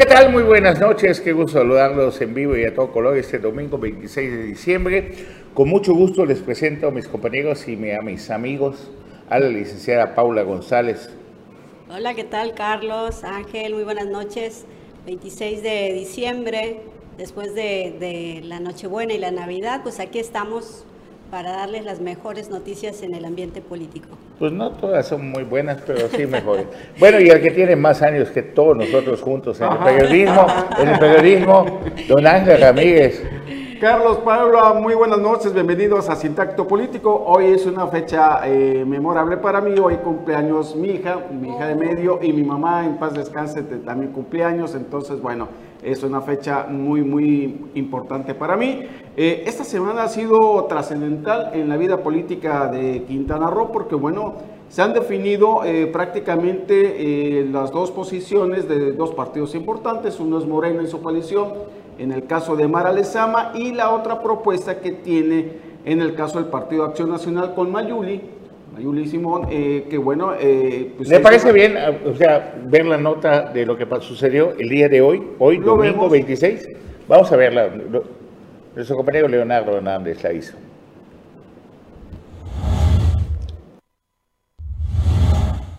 ¿qué tal? Muy buenas noches. Qué gusto saludarlos en vivo y a todo color este domingo 26 de diciembre. Con mucho gusto les presento a mis compañeros y a mis amigos, a la licenciada Paula González. Hola, ¿qué tal Carlos? Ángel, muy buenas noches. 26 de diciembre, después de, de la Nochebuena y la Navidad, pues aquí estamos para darles las mejores noticias en el ambiente político. Pues no todas son muy buenas, pero sí mejores. bueno, y el que tiene más años que todos nosotros juntos en el periodismo, en el periodismo, don Ángel Ramírez. Carlos Pablo, muy buenas noches, bienvenidos a Sintacto Político. Hoy es una fecha eh, memorable para mí, hoy cumpleaños mi hija, mi hija de medio y mi mamá en paz descanse también cumpleaños, entonces bueno, es una fecha muy muy importante para mí. Eh, esta semana ha sido trascendental en la vida política de Quintana Roo porque bueno, se han definido eh, prácticamente las dos posiciones de dos partidos importantes, uno es Moreno en su coalición, en el caso de Mara Lezama y la otra propuesta que tiene en el caso del Partido Acción Nacional con Mayuli, Mayuli Simón, eh, que bueno... Eh, pues ¿Le parece bien, o sea, ver la nota de lo que sucedió el día de hoy, hoy domingo 26? Vamos a verla. Nuestro compañero Leonardo Hernández la hizo.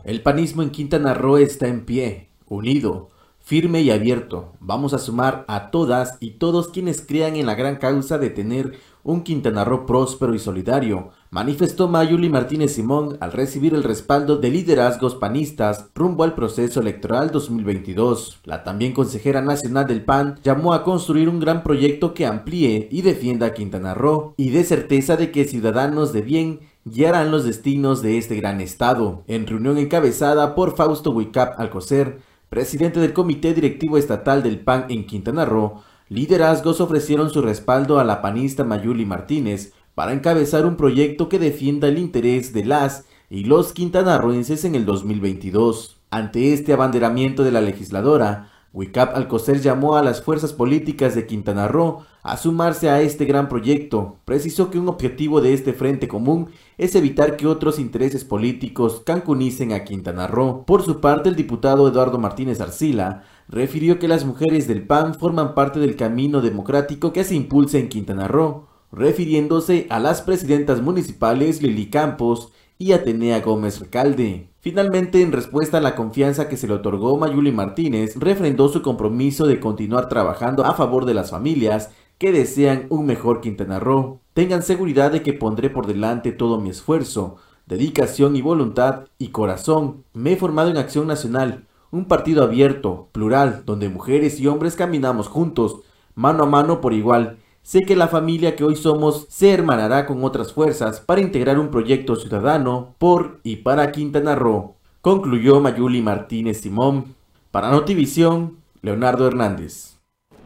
El panismo en Quintana Roo está en pie, unido, firme y abierto. Vamos a sumar a todas y todos quienes crean en la gran causa de tener un Quintana Roo próspero y solidario, manifestó Mayuli Martínez Simón al recibir el respaldo de liderazgos panistas rumbo al proceso electoral 2022. La también consejera nacional del PAN llamó a construir un gran proyecto que amplíe y defienda a Quintana Roo y dé certeza de que ciudadanos de bien guiarán los destinos de este gran estado. En reunión encabezada por Fausto Huicap Alcocer, presidente del Comité Directivo Estatal del PAN en Quintana Roo, liderazgos ofrecieron su respaldo a la panista Mayuli Martínez para encabezar un proyecto que defienda el interés de las y los quintanarroenses en el 2022. Ante este abanderamiento de la legisladora, Wicap Alcocer llamó a las fuerzas políticas de Quintana Roo a sumarse a este gran proyecto. Precisó que un objetivo de este frente común es evitar que otros intereses políticos cancunicen a Quintana Roo. Por su parte, el diputado Eduardo Martínez Arcila refirió que las mujeres del PAN forman parte del camino democrático que se impulsa en Quintana Roo, refiriéndose a las presidentas municipales Lili Campos y Atenea Gómez Recalde. Finalmente, en respuesta a la confianza que se le otorgó Mayuli Martínez, refrendó su compromiso de continuar trabajando a favor de las familias que desean un mejor Quintana Roo. Tengan seguridad de que pondré por delante todo mi esfuerzo, dedicación y voluntad y corazón. Me he formado en Acción Nacional, un partido abierto, plural, donde mujeres y hombres caminamos juntos, mano a mano por igual, Sé que la familia que hoy somos se hermanará con otras fuerzas para integrar un proyecto ciudadano por y para Quintana Roo, concluyó Mayuli Martínez Simón. Para Notivisión, Leonardo Hernández.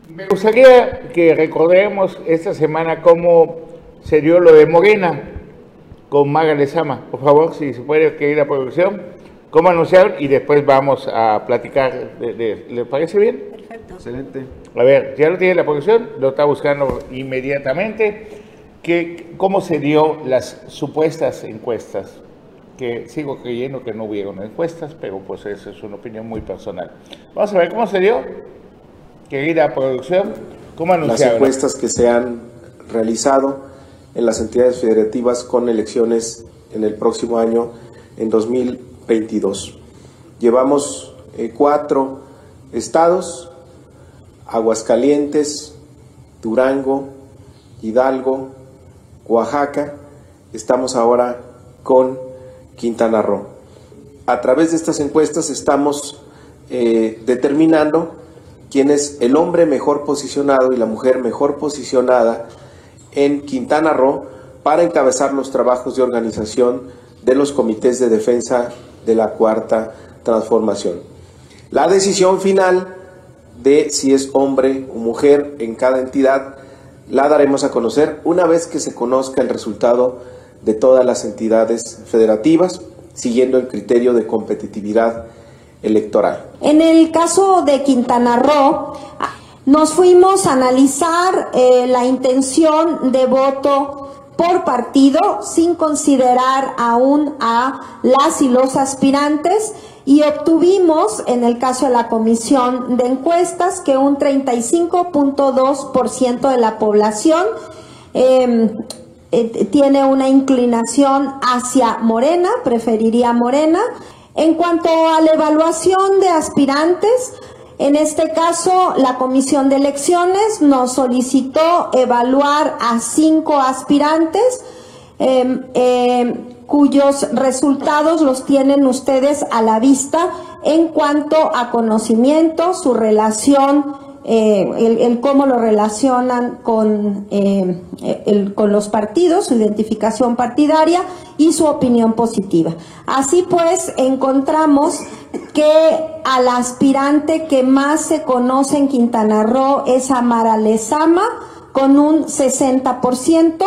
Me gustaría que recordemos esta semana cómo se dio lo de Morena con Maga Lezama. Por favor, si se puede, que ir a producción, cómo anunciaron y después vamos a platicar. De, ¿Le parece bien? Perfecto. Excelente. A ver, ya lo tiene la producción, lo está buscando inmediatamente. ¿Qué, ¿Cómo se dio las supuestas encuestas? Que sigo creyendo que no hubieron encuestas, pero pues eso es una opinión muy personal. Vamos a ver cómo se dio. Querida producción, ¿cómo anunciaron? Las encuestas que se han realizado en las entidades federativas con elecciones en el próximo año, en 2022. Llevamos eh, cuatro estados Aguascalientes, Durango, Hidalgo, Oaxaca, estamos ahora con Quintana Roo. A través de estas encuestas estamos eh, determinando quién es el hombre mejor posicionado y la mujer mejor posicionada en Quintana Roo para encabezar los trabajos de organización de los comités de defensa de la cuarta transformación. La decisión final de si es hombre o mujer en cada entidad, la daremos a conocer una vez que se conozca el resultado de todas las entidades federativas, siguiendo el criterio de competitividad electoral. En el caso de Quintana Roo, nos fuimos a analizar eh, la intención de voto por partido sin considerar aún a las y los aspirantes y obtuvimos, en el caso de la comisión de encuestas, que un 35.2% de la población em, eh, tiene una inclinación hacia Morena, preferiría Morena. En cuanto a la evaluación de aspirantes, en este caso, la Comisión de Elecciones nos solicitó evaluar a cinco aspirantes em, em, cuyos resultados los tienen ustedes a la vista en cuanto a conocimiento, su relación eh, el, cómo lo relacionan con, eh, con los partidos, su identificación partidaria y su opinión positiva. Así pues, encontramos que al aspirante que más se conoce en Quintana Roo es Amara Lezama, con un 60%,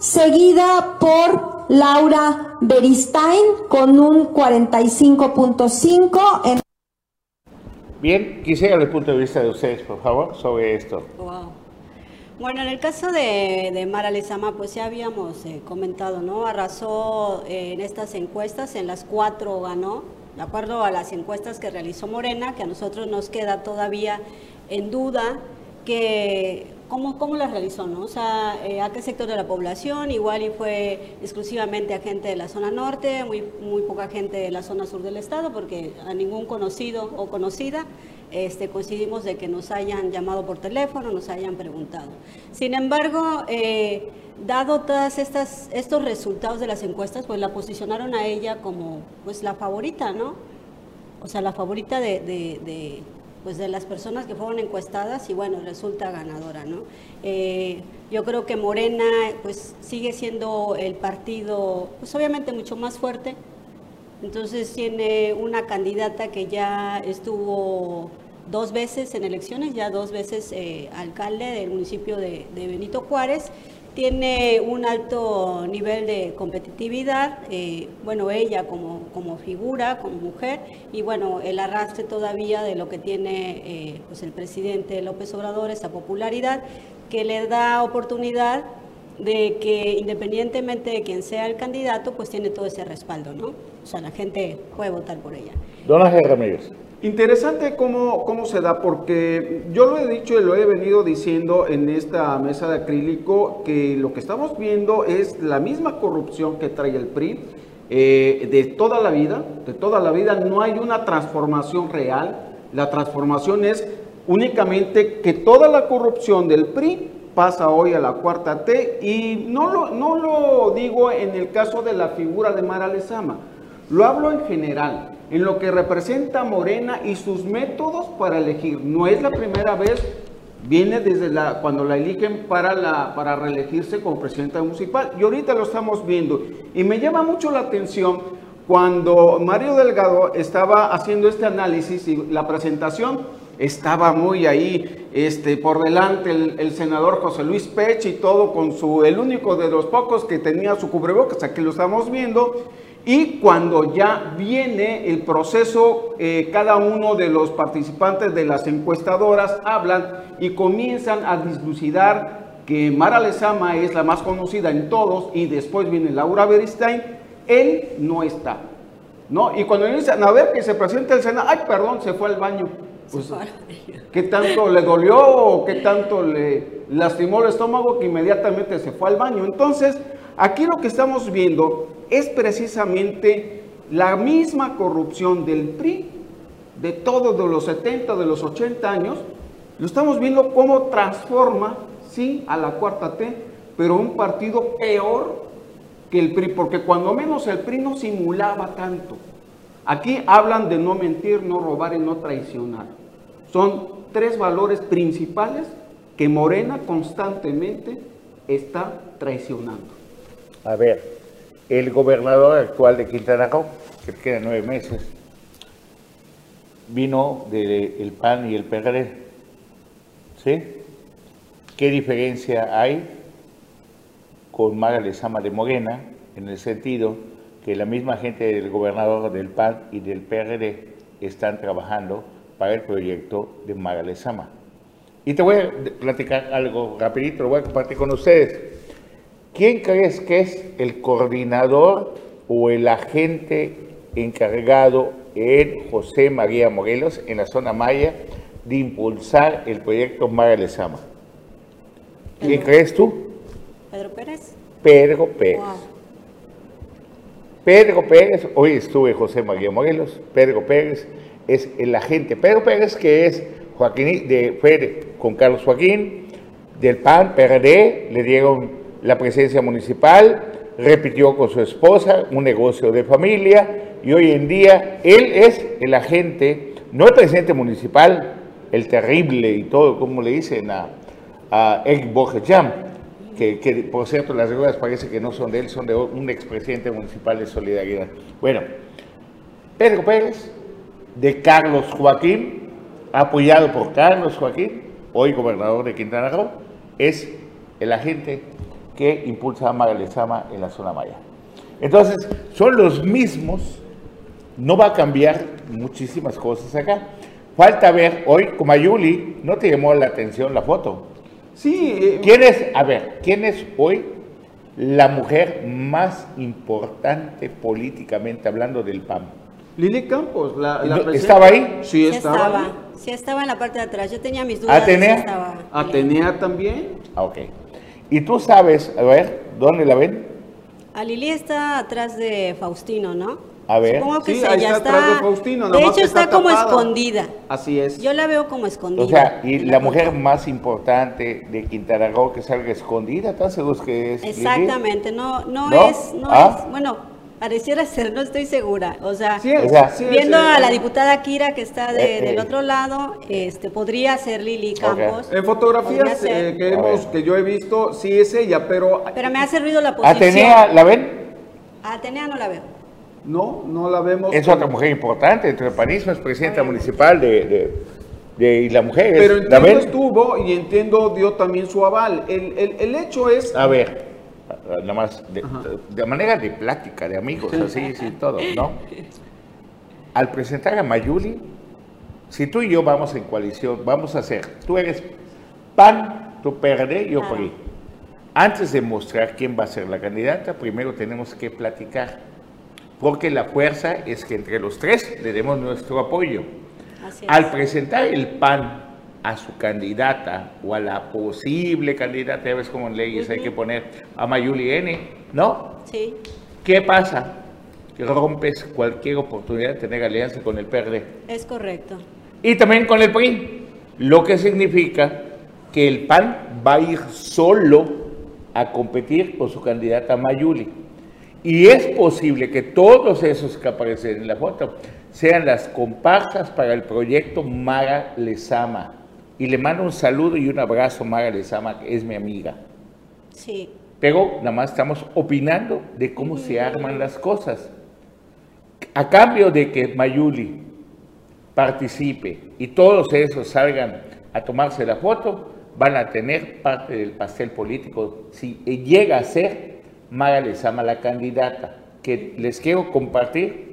seguida por Laura Beristain con un 45.5%. En Bien, quisiera el punto de vista de ustedes, por favor, sobre esto. Bueno, en el caso de, Mara Lezama, pues ya habíamos eh, comentado, ¿no? Arrasó eh, en estas encuestas, en las cuatro ganó, de acuerdo a las encuestas que realizó Morena, que a nosotros nos queda todavía en duda que ¿Cómo, ¿Cómo las realizó? No? O sea, eh, ¿a qué sector de la población? Igual y fue exclusivamente a gente de la zona norte, muy, muy poca gente de la zona sur del estado, porque a ningún conocido o conocida este, coincidimos de que nos hayan llamado por teléfono, nos hayan preguntado. Sin embargo, eh, dado todos estos resultados de las encuestas, pues la posicionaron a ella como pues la favorita, ¿no? O sea, la favorita de pues de las personas que fueron encuestadas y bueno, resulta ganadora, ¿no? Eh, yo creo que Morena pues sigue siendo el partido pues obviamente mucho más fuerte, entonces tiene una candidata que ya estuvo dos veces en elecciones, ya dos veces eh, alcalde del municipio de Benito Juárez tiene un alto nivel de competitividad, eh, bueno, ella como, como, figura, como mujer, y bueno, el arrastre todavía de lo que tiene eh, pues el presidente López Obrador, esa popularidad, que le da oportunidad de que independientemente de quién sea el candidato, pues tiene todo ese respaldo, ¿no? O sea, la gente puede votar por ella. Don Ángel Ramírez. Interesante cómo, cómo se da, porque yo lo he dicho y lo he venido diciendo en esta mesa de acrílico, que lo que estamos viendo es la misma corrupción que trae el PRI eh, de toda la vida, de toda la vida, no hay una transformación real, la transformación es únicamente que toda la corrupción del PRI pasa hoy a la cuarta T y no lo, no lo digo en el caso de la figura de Mara Lezama, lo hablo en general en lo que representa Morena y sus métodos para elegir. No es la primera vez, viene desde la, cuando la eligen para, la, para reelegirse como presidenta municipal y ahorita lo estamos viendo. Y me llama mucho la atención cuando Mario Delgado estaba haciendo este análisis y la presentación estaba muy ahí este, por delante el, senador José Luis Pech y todo con su, el único de los pocos que tenía su cubrebocas, aquí lo estamos viendo, y cuando ya viene el proceso, eh, cada uno de los participantes de las encuestadoras hablan y comienzan a dislucidar que Mara Lezama es la más conocida en todos y después viene Laura Beristain, él no está. ¿no? Y cuando dicen, a ver que se presenta el Senado, ay, perdón, se fue al baño. Pues, ¿Qué tanto le dolió o qué tanto le lastimó el estómago que inmediatamente se fue al baño? Entonces, aquí lo que estamos viendo es precisamente la misma corrupción del PRI de todos de los 70, de los 80 años. Lo estamos viendo cómo transforma, sí, a la cuarta T, pero un partido peor que el PRI, porque cuando menos el PRI no simulaba tanto. Aquí hablan de no mentir, no robar y no traicionar. Son tres valores principales que Morena constantemente está traicionando. A ver, el gobernador actual de Quintana Roo, que queda nueve meses, vino del PAN y el PRD. ¿Sí? ¿Qué diferencia hay con Mara Lezama de Morena en el sentido que la misma gente del gobernador del PAN y del PRD están trabajando para el proyecto de Mara Lezama? Y te voy a platicar algo rapidito, lo voy a compartir con ustedes. ¿Quién crees que es el coordinador o el agente encargado en José María Morelos, en la zona Maya, de impulsar el proyecto Mara Lezama. ¿Quién crees tú? Pedro Pérez. Pedro Pérez. Wow. Pedro Pérez, hoy estuve José María Morelos, Pedro Pérez es el agente. Pedro Pérez que es Joaquín, de, fue con Carlos Joaquín, del PAN, PRD, le dieron la presidencia municipal, repitió con su esposa un negocio de familia y hoy en día él es el agente, no el presidente municipal, el terrible y todo, como le dicen a, a que, que, por cierto las ruedas parece que no son de él, son de un expresidente municipal de Solidaridad. Bueno, Pedro Pérez, de Carlos Joaquín, apoyado por Carlos Joaquín, hoy gobernador de Quintana Roo, es el agente que impulsa a Mara Lezama en la zona maya. Entonces, son los mismos, no va a cambiar muchísimas cosas acá. Falta ver, hoy, como a Yuli, no te llamó la atención la foto. Sí, eh, ¿Quién es, a ver, quién es hoy la mujer más importante políticamente hablando del PAN? Lili Campos, la, la ¿No- presidenta- estaba ahí? Sí, Sí estaba. estaba. ahí. Sí estaba en la parte de atrás. Yo tenía mis dudas. de ¿Atenea? si estaba. Atenea también. Ah, ok. Y tú sabes, a ver, ¿dónde la ven? A Lili está atrás de Faustino, ¿no? A ver. Supongo que Sí, sí, ahí ya está atrás de Faustino, hecho, está, está como tapada. escondida. Así es. Yo la veo como escondida. O sea, y la mujer más importante de Quintana Roo que salga escondida, ¿están seguros que es? Lili? Exactamente, no, no, ¿No? es, no Ah. es, bueno, pareciera ser, no estoy segura. O sea, Sí, es, O sea, sí es, viendo eh, a la diputada Kira que está de- Eh, eh. del otro lado, este, podría ser Lili Campos. En fotografías eh, que, hemos, que yo he visto, sí es ella, pero Pero me hace ruido la posición. ¿Atenea la ven? Atenea no la veo. no, no la vemos. Es otra mujer importante dentro del panismo, es presidenta municipal de, de, de- y la mujer Pero ¿la entiendo ven? estuvo y entiendo dio también su aval. El, el- el hecho es... A ver, nada más, de, de manera de plática, de amigos, así, sí, todo, ¿no? Al presentar a Mayuli, si tú y yo vamos en coalición, vamos a hacer, tú eres PAN, tú PRD, yo. PRI. Antes de mostrar quién va a ser la candidata, primero tenemos que platicar, porque la fuerza es que entre los tres le demos nuestro apoyo. Así es. Al presentar el PAN a su candidata o a la posible candidata, ya ves cómo en leyes hay que poner a Mayuli N, ¿no? Sí, ¿Qué pasa? Que rompes cualquier oportunidad de tener alianza con el PRD es correcto. y también con el PRI, lo que significa que el PAN va a ir solo a competir con su candidata Mayuli. Y es posible que todos esos que aparecen en la foto sean las comparsas para el proyecto Mara Lezama. Y le mando un saludo y un abrazo a Mara Lezama, que es mi amiga. Sí, Pero nada más estamos opinando de cómo se arman las cosas. A cambio de que Mayuli participe y todos esos salgan a tomarse la foto, van a tener parte del pastel político si llega a ser Mara Lezama la candidata, que les quiero compartir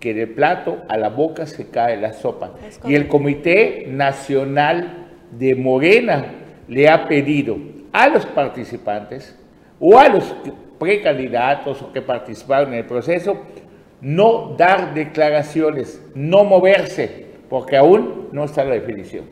que de plato a la boca se cae la sopa. Y el. Comité Nacional de Morena le ha pedido a los participantes o a los precandidatos o que participaron en el proceso no dar declaraciones, no moverse, porque aún no está la definición.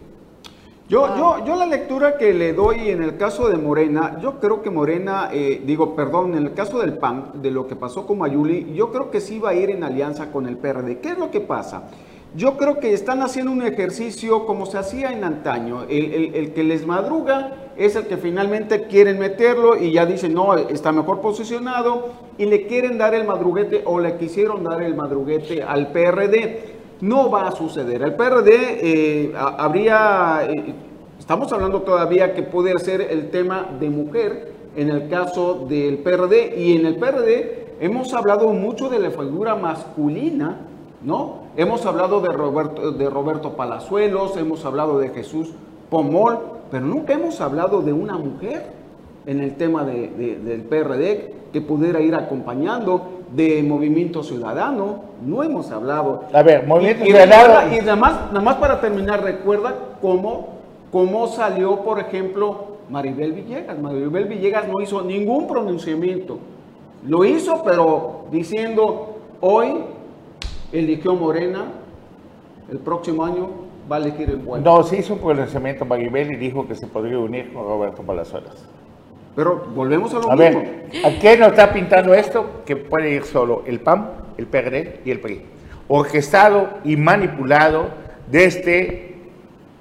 Yo, yo, yo la lectura que le doy en el caso de Morena, yo creo que Morena, eh, digo, perdón, en el caso del PAN, de lo que pasó con Mayuli, yo creo que sí va a ir en alianza con el PRD. ¿Qué es lo que pasa? Yo creo que están haciendo un ejercicio como se hacía en antaño. El, que les madruga es el que finalmente quieren meterlo y ya dicen, no, está mejor posicionado y le quieren dar el madruguete o le quisieron dar el madruguete al PRD. No va a suceder. El PRD eh, ha- habría, eh, estamos hablando todavía que puede ser el tema de mujer en el caso del PRD y en el PRD hemos hablado mucho de la figura masculina, ¿no? Hemos hablado de Roberto, de Roberto Palazuelos, hemos hablado de Jesús Pomol, pero nunca hemos hablado de una mujer en el tema de- de- del PRD que pudiera ir acompañando de Movimiento Ciudadano, no hemos hablado. A ver, Movimiento Y- Ciudadano- Y nada más, nada más para terminar, recuerda cómo, cómo salió, por ejemplo, Maribel Villegas. Maribel Villegas no hizo ningún pronunciamiento. Lo hizo, pero diciendo, hoy eligió Morena, el próximo año va a elegir el pueblo. No, se hizo un pronunciamiento Maribel y dijo que se podría unir con Roberto Palazuelos. Pero volvemos a lo A mismo. ver, ¿a qué nos está pintando esto? Que puede ir solo el PAN, el PRD y el PRI. Orquestado y manipulado desde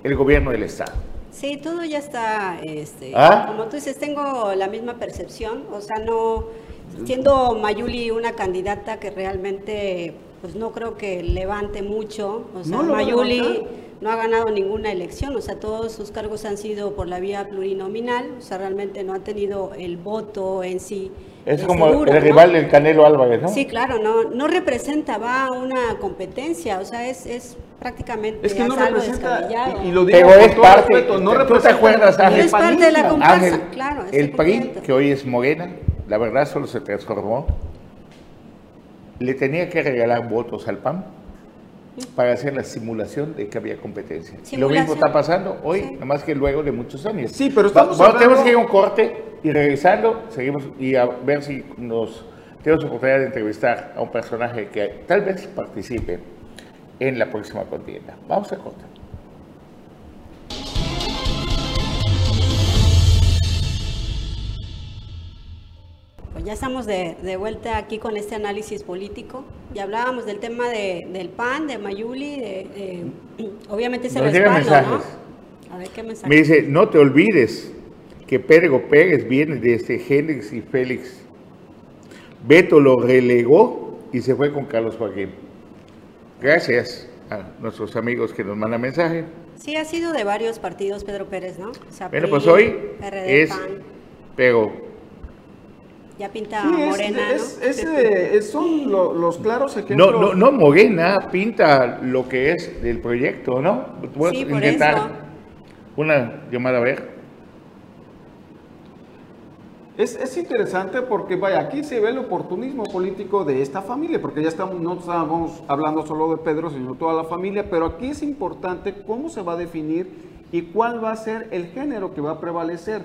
el gobierno del Estado. Sí, todo ya está, este, ¿Ah? como tú dices, tengo la misma percepción, o sea, no, siendo Mayuli una candidata que realmente, pues no creo que levante mucho, o sea, No Mayuli no ha ganado ninguna elección, o sea, todos sus cargos han sido por la vía plurinominal, o sea, realmente no ha tenido el voto en sí. Es como seguro, el ¿no? rival del Canelo Álvarez, ¿no? Sí, claro, no, no representa, va a una competencia, o sea, es, es prácticamente Es que no representa, descabellado. y, y lo digo Pero es parte, respeto, no ¿tú te representa acuerdas, Ángel? el Es parte de la comparsa, Ángel, claro, el PRI, que hoy es Morena, la verdad solo se transformó, le tenía que regalar votos al PAN para hacer la simulación de que había competencia. Y lo mismo está pasando hoy, Sí. nada más que luego de muchos años. Sí, pero Va- estamos vamos, tenemos que ir a un corte y regresando, seguimos y a ver si nos tenemos oportunidad de entrevistar a un personaje que tal vez participe en la próxima contienda. Vamos a corte. Ya estamos de, de vuelta aquí con este análisis político. Ya hablábamos del tema de, del PAN, de Mayuli, de, obviamente Nos llegan respaldo, ¿no? mensajes. A ver qué mensaje. Me dice, no te olvides que Pedro Pérez viene desde Génix y Félix. Beto lo relegó y se fue con Carlos Joaquín. Gracias a nuestros amigos que nos mandan mensaje. Sí, ha sido de varios partidos Pedro Pérez, ¿no? O sea, Bueno, PRI, pues hoy PRD, es, PAN, pero ya pinta Sí, morena, es- ¿no? es, es- son lo- los claros ejemplos. no, no, no Morena pinta lo que es del proyecto, ¿no? A Sí, por intentar eso. una llamada a ver. Es, es interesante porque, vaya, aquí se ve el oportunismo político de esta familia, porque ya estamos, no estamos hablando solo de Pedro, sino toda la familia, pero aquí es importante cómo se va a definir y cuál va a ser el género que va a prevalecer.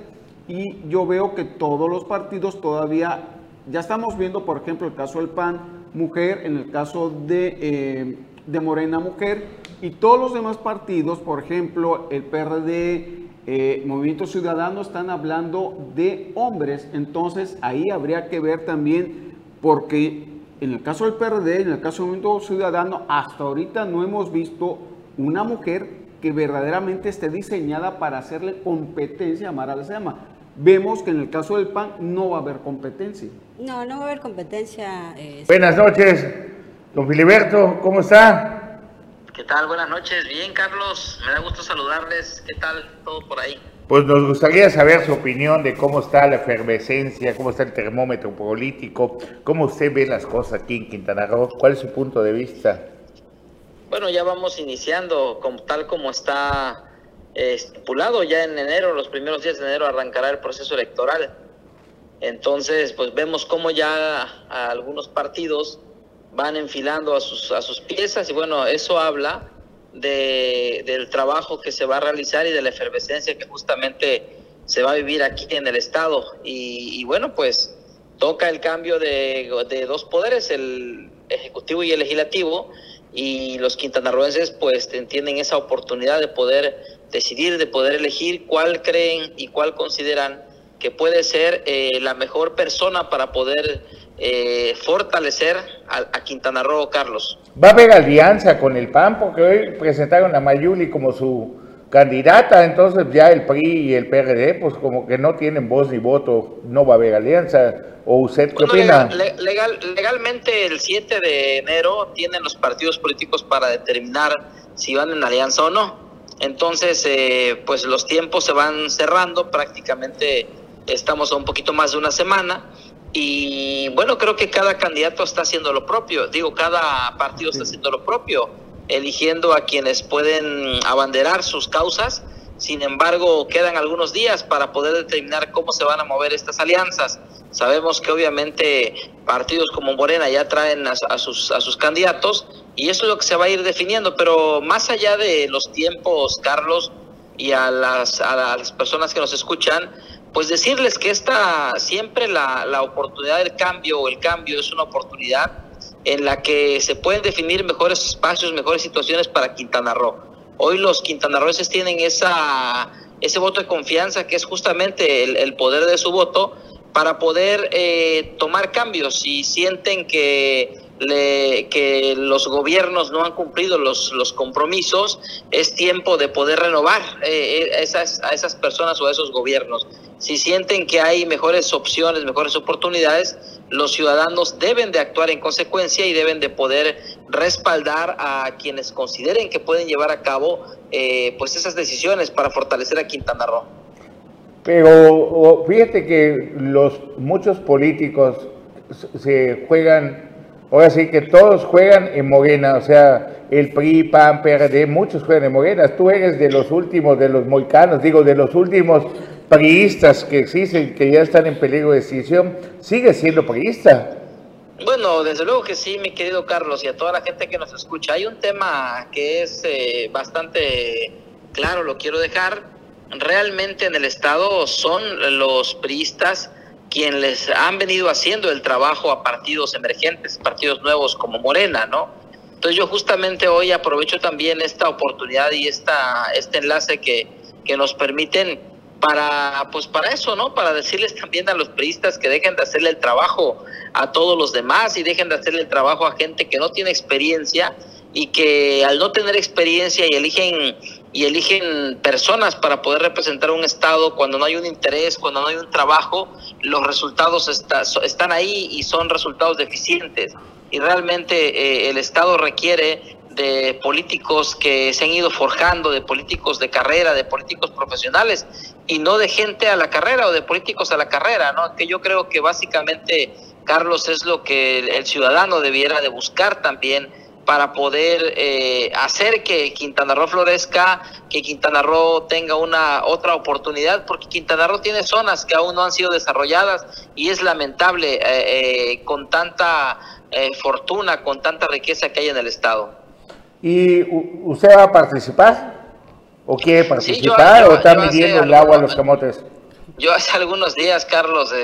Y yo veo que todos los partidos todavía, ya estamos viendo, por ejemplo, el caso del PAN, mujer, en el caso de, eh, de Morena, mujer, y todos los demás partidos, por ejemplo, el PRD, eh, Movimiento Ciudadano están hablando de hombres, entonces ahí habría que ver también, porque en el caso del PRD, en el caso del Movimiento Ciudadano, hasta ahorita no hemos visto una mujer que verdaderamente esté diseñada para hacerle competencia a Mara Lezama. Vemos que en el caso del PAN no va a haber competencia. No, no va a haber competencia. eh, Buenas noches, don Filiberto, ¿cómo está? ¿Qué tal? Buenas noches. Bien, Carlos. Me da gusto saludarles. ¿Qué tal todo por ahí? Pues nos gustaría saber su opinión de cómo está la efervescencia, cómo está el termómetro político, cómo usted ve las cosas aquí en Quintana Roo, cuál es su punto de vista. Bueno, ya vamos iniciando, como, tal como está estipulado, ya en enero, los primeros días de enero arrancará el proceso electoral. Entonces, pues vemos cómo ya algunos partidos van enfilando a sus, a sus piezas y bueno, eso habla de, del trabajo que se va a realizar y de la efervescencia que justamente se va a vivir aquí en el Estado. Y, y bueno, pues toca el cambio de, de dos poderes, el Ejecutivo y el Legislativo, y los quintanarroenses pues tienen esa oportunidad de poder decidir, de poder elegir cuál creen y cuál consideran que puede ser eh, la mejor persona para poder eh, fortalecer a, a, Quintana Roo, Carlos. ¿Va a haber alianza con el PAN? Porque hoy presentaron a Mayuli como su candidata, entonces ya el PRI y el PRD, pues como que no tienen voz ni voto, no va a haber alianza. ¿O usted qué bueno, opina? Legal, legal, legalmente el 7 de enero tienen los partidos políticos para determinar si van en alianza o no. Entonces, eh, pues los tiempos se van cerrando, prácticamente estamos a un poquito más de una semana. Y bueno, creo que cada candidato está haciendo lo propio, digo, cada partido está haciendo lo propio, eligiendo a quienes pueden abanderar sus causas. Sin embargo, quedan algunos días para poder determinar cómo se van a mover estas alianzas. Sabemos que obviamente partidos como Morena ya traen a, a, sus, a sus candidatos y eso es lo que se va a ir definiendo, pero más allá de los tiempos, Carlos, y a las, a las personas que nos escuchan, pues decirles que esta siempre la, la oportunidad del cambio o el cambio es una oportunidad en la que se pueden definir mejores espacios, mejores situaciones para Quintana Roo. Hoy los quintanarroenses tienen esa, ese voto de confianza que es justamente el, poder de su voto para poder eh, tomar cambios si sienten que que los gobiernos no han cumplido los, los compromisos, es tiempo de poder renovar eh, eh, esas, a esas personas o a esos gobiernos. Si sienten que hay mejores opciones, mejores oportunidades, los ciudadanos deben de actuar en consecuencia y deben de poder respaldar a quienes consideren que pueden llevar a cabo eh, pues esas decisiones para fortalecer a Quintana Roo. Pero fíjate que los muchos políticos se juegan Ahora sí que todos juegan en Morena, o sea, el PRI, PAN, PRD, muchos juegan en Morena. Tú eres de los últimos, de los moicanos, digo, de los últimos priistas que existen, que ya están en peligro de extinción. Sigue siendo priista. Bueno, desde luego que sí, mi querido Carlos, y a toda la gente que nos escucha. Hay un tema que es eh, bastante claro, lo quiero dejar. Realmente en el Estado son los priistas quien les han venido haciendo el trabajo a partidos emergentes, partidos nuevos como Morena, ¿no? Entonces yo justamente hoy aprovecho también esta oportunidad y esta, este enlace que, que nos permiten para, pues para eso, ¿no? Para decirles también a los periodistas que dejen de hacerle el trabajo a todos los demás y dejen de hacerle el trabajo a gente que no tiene experiencia y que al no tener experiencia y eligen y eligen personas para poder representar un Estado cuando no hay un interés, cuando no hay un trabajo, los resultados están ahí y son resultados deficientes. Y realmente eh, el Estado requiere de políticos que se han ido forjando, de políticos de carrera, de políticos profesionales y no de gente a la carrera o de políticos a la carrera, ¿no? Que yo creo que básicamente, Carlos, es lo que el ciudadano debiera de buscar también para poder eh, hacer que Quintana Roo florezca, que Quintana Roo tenga una otra oportunidad, porque Quintana Roo tiene zonas que aún no han sido desarrolladas y es lamentable eh, eh, con tanta fortuna, con tanta riqueza que hay en el estado. ¿Y usted va a participar? ¿O quiere participar? ¿O está midiendo el agua a los camotes? Yo hace algunos días, Carlos,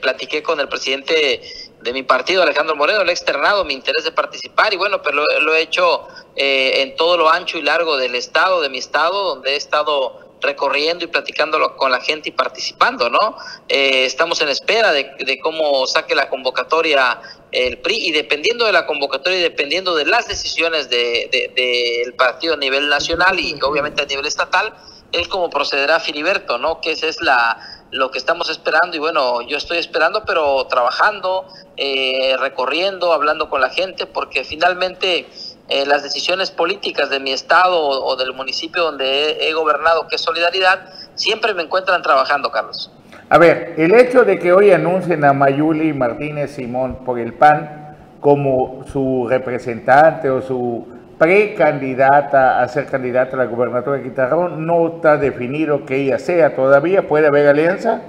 platiqué con el presidente de mi partido, Alejandro Moreno, le he externado mi interés de participar y bueno, pero lo, he hecho eh, en todo lo ancho y largo del estado, de mi estado, donde he estado recorriendo y platicándolo con la gente y participando, ¿no? Eh, estamos en espera de, cómo saque la convocatoria el PRI y dependiendo de la convocatoria y dependiendo de las decisiones del de, partido a nivel nacional y obviamente a nivel estatal, es como procederá Filiberto, ¿no? Que esa es la lo que estamos esperando y bueno, yo estoy esperando, pero trabajando, eh, recorriendo, hablando con la gente, porque finalmente eh, las decisiones políticas de mi estado o, del municipio donde he, gobernado, que es Solidaridad, siempre me encuentran trabajando, Carlos. A ver, el hecho de que hoy anuncien a Mayuli Martínez Simón por el PAN como su representante o su precandidata a ser candidata a la gubernatura de Quintana no está definido que ella sea todavía, ¿puede haber alianza?